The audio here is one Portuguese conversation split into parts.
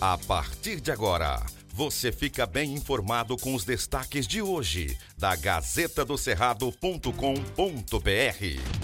A partir de agora, você fica bem informado com os destaques de hoje da Gazeta do Cerrado.com.br.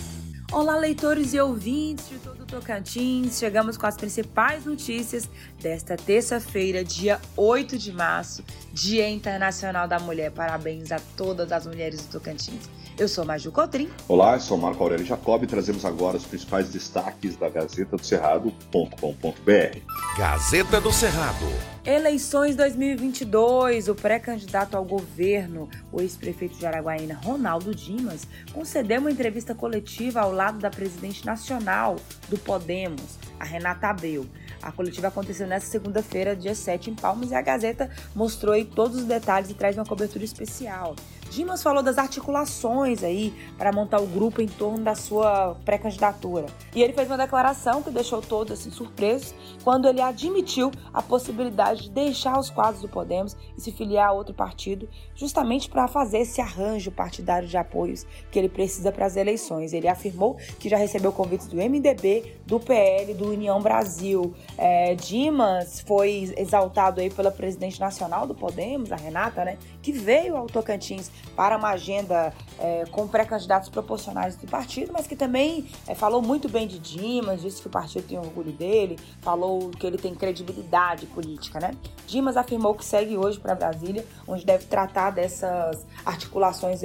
Olá, leitores e ouvintes de todo o Tocantins. Chegamos com as principais notícias desta terça-feira, dia 8 de março, Dia Internacional da Mulher. Parabéns a todas as mulheres do Tocantins. Eu sou Maju Cotrim. Olá, eu sou Marco Aurélio Jacob e trazemos agora os principais destaques da Gazeta do Cerrado.com.br. Gazeta do Cerrado. Eleições 2022. O pré-candidato ao governo, o ex-prefeito de Araguaína, Ronaldo Dimas, concedeu uma entrevista coletiva ao lado da presidente nacional do Podemos, a Renata Abreu. A coletiva aconteceu nesta segunda-feira, dia 7, em Palmas, e a Gazeta mostrou todos os detalhes e traz uma cobertura especial. Dimas falou das articulações aí para montar o grupo em torno da sua pré-candidatura. E ele fez uma declaração que deixou todos assim surpresos quando ele admitiu a possibilidade de deixar os quadros do Podemos e se filiar a outro partido, justamente para fazer esse arranjo partidário de apoios que ele precisa para as eleições. Ele afirmou que já recebeu convites do MDB, do PL, do União Brasil. É, Dimas foi exaltado aí pela presidente nacional do Podemos, a Renata, né, que veio ao Tocantins para uma agenda é, com pré-candidatos proporcionais do partido, mas que também é, falou muito bem de Dimas, disse que o partido tem orgulho dele, falou que ele tem credibilidade política, né? Dimas afirmou que segue hoje para Brasília, onde deve tratar dessas articulações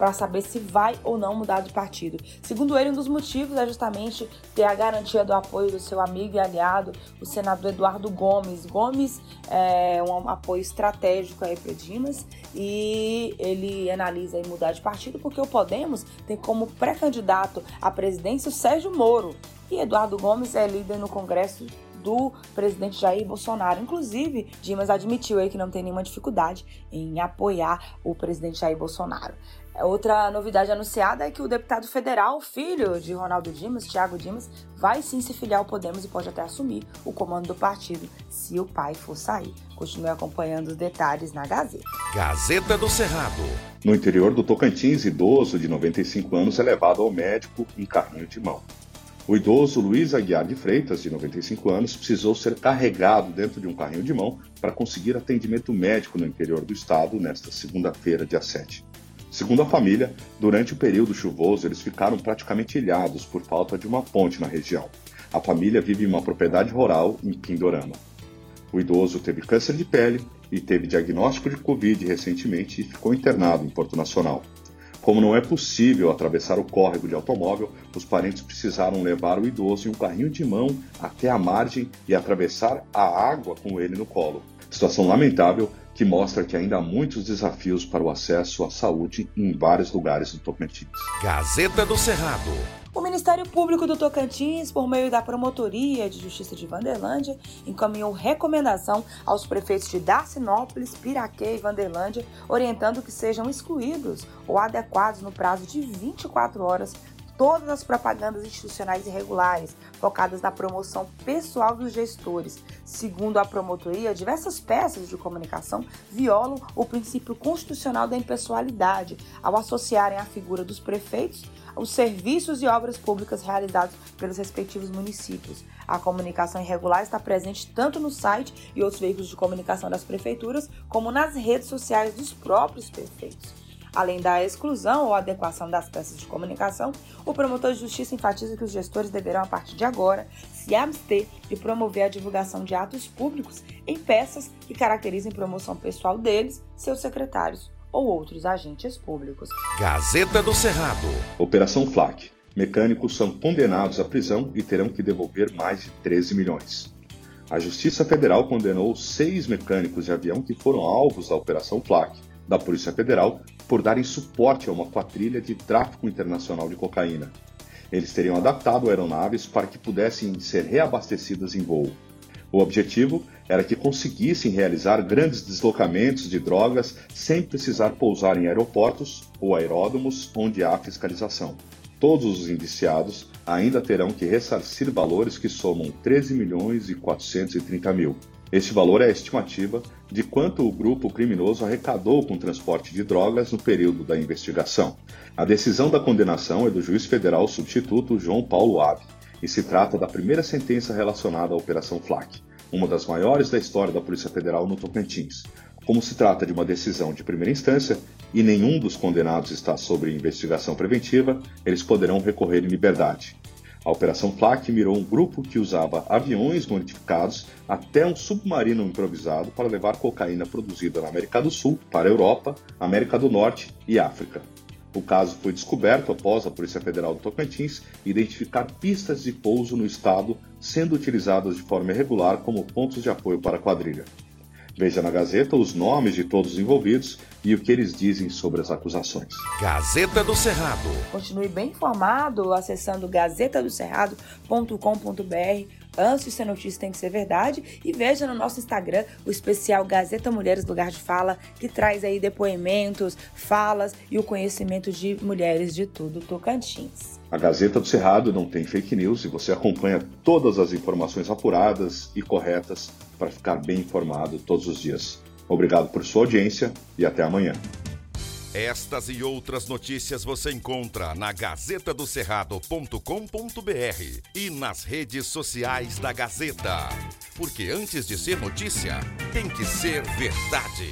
para saber se vai ou não mudar de partido. Segundo ele, um dos motivos é justamente ter a garantia do apoio do seu amigo e aliado, o senador Eduardo Gomes. Gomes é um apoio estratégico aí para Dimas e ele analisa em mudar de partido porque o Podemos tem como pré-candidato à presidência o Sérgio Moro. E Eduardo Gomes é líder no Congresso do presidente Jair Bolsonaro. Inclusive, Dimas admitiu aí que não tem nenhuma dificuldade em apoiar o presidente Jair Bolsonaro. Outra novidade anunciada é que o deputado federal, filho de Ronaldo Dimas, Thiago Dimas, vai sim se filiar ao Podemos e pode até assumir o comando do partido se o pai for sair. Continue acompanhando os detalhes na Gazeta. Gazeta do Cerrado. No interior do Tocantins, idoso de 95 anos é levado ao médico em carrinho de mão. O idoso Luiz Aguiar de Freitas, de 95 anos, precisou ser carregado dentro de um carrinho de mão para conseguir atendimento médico no interior do estado nesta segunda-feira, dia 7. Segundo a família, durante o período chuvoso eles ficaram praticamente ilhados por falta de uma ponte na região. A família vive em uma propriedade rural em Pindorama. O idoso teve câncer de pele e teve diagnóstico de Covid recentemente e ficou internado em Porto Nacional. Como não é possível atravessar o córrego de automóvel, os parentes precisaram levar o idoso em um carrinho de mão até a margem e atravessar a água com ele no colo. Situação lamentável que mostra que ainda há muitos desafios para o acesso à saúde em vários lugares do Tocantins. Gazeta do Cerrado. O Ministério Público do Tocantins, por meio da Promotoria de Justiça de Vanderlândia, encaminhou recomendação aos prefeitos de Darcinópolis, Piraquê e Vanderlândia, orientando que sejam excluídos ou adequados no prazo de 24 horas todas as propagandas institucionais irregulares, focadas na promoção pessoal dos gestores. Segundo a promotoria, diversas peças de comunicação violam o princípio constitucional da impessoalidade ao associarem a figura dos prefeitos aos serviços e obras públicas realizados pelos respectivos municípios. A comunicação irregular está presente tanto no site e outros veículos de comunicação das prefeituras, como nas redes sociais dos próprios prefeitos. Além da exclusão ou adequação das peças de comunicação, o promotor de justiça enfatiza que os gestores deverão, a partir de agora, se abster de promover a divulgação de atos públicos em peças que caracterizem promoção pessoal deles, seus secretários ou outros agentes públicos. Gazeta do Cerrado. Operação FLAC. Mecânicos são condenados à prisão e terão que devolver mais de 13 milhões. A Justiça Federal condenou seis mecânicos de avião que foram alvos da Operação FLAC da Polícia Federal por darem suporte a uma quadrilha de tráfico internacional de cocaína. Eles teriam adaptado aeronaves para que pudessem ser reabastecidas em voo. O objetivo era que conseguissem realizar grandes deslocamentos de drogas sem precisar pousar em aeroportos ou aeródromos onde há fiscalização. Todos os indiciados ainda terão que ressarcir valores que somam 13 milhões e 430 mil. Este valor é a estimativa de quanto o grupo criminoso arrecadou com o transporte de drogas no período da investigação. A decisão da condenação é do juiz federal substituto João Paulo Abe e se trata da primeira sentença relacionada à Operação FLAC. uma das maiores da história da Polícia Federal no Tocantins. Como se trata de uma decisão de primeira instância e nenhum dos condenados está sob investigação preventiva, eles poderão recorrer em liberdade. A Operação Flak mirou um grupo que usava aviões modificados até um submarino improvisado para levar cocaína produzida na América do Sul para a Europa, América do Norte e África. O caso foi descoberto após a Polícia Federal do Tocantins identificar pistas de pouso no estado sendo utilizadas de forma irregular como pontos de apoio para a quadrilha. Veja na Gazeta os nomes de todos os envolvidos e o que eles dizem sobre as acusações. Gazeta do Cerrado. Continue bem informado acessando gazetadocerrado.com.br Antes de ser notícia tem que ser verdade. E veja no nosso Instagram o especial Gazeta Mulheres Lugar de Fala, que traz aí depoimentos, falas e o conhecimento de mulheres de tudo Tocantins. A Gazeta do Cerrado não tem fake news e você acompanha todas as informações apuradas e corretas para ficar bem informado todos os dias. Obrigado por sua audiência e até amanhã. Estas e outras notícias você encontra na gazetadocerrado.com.br e nas redes sociais da Gazeta. Porque antes de ser notícia, tem que ser verdade.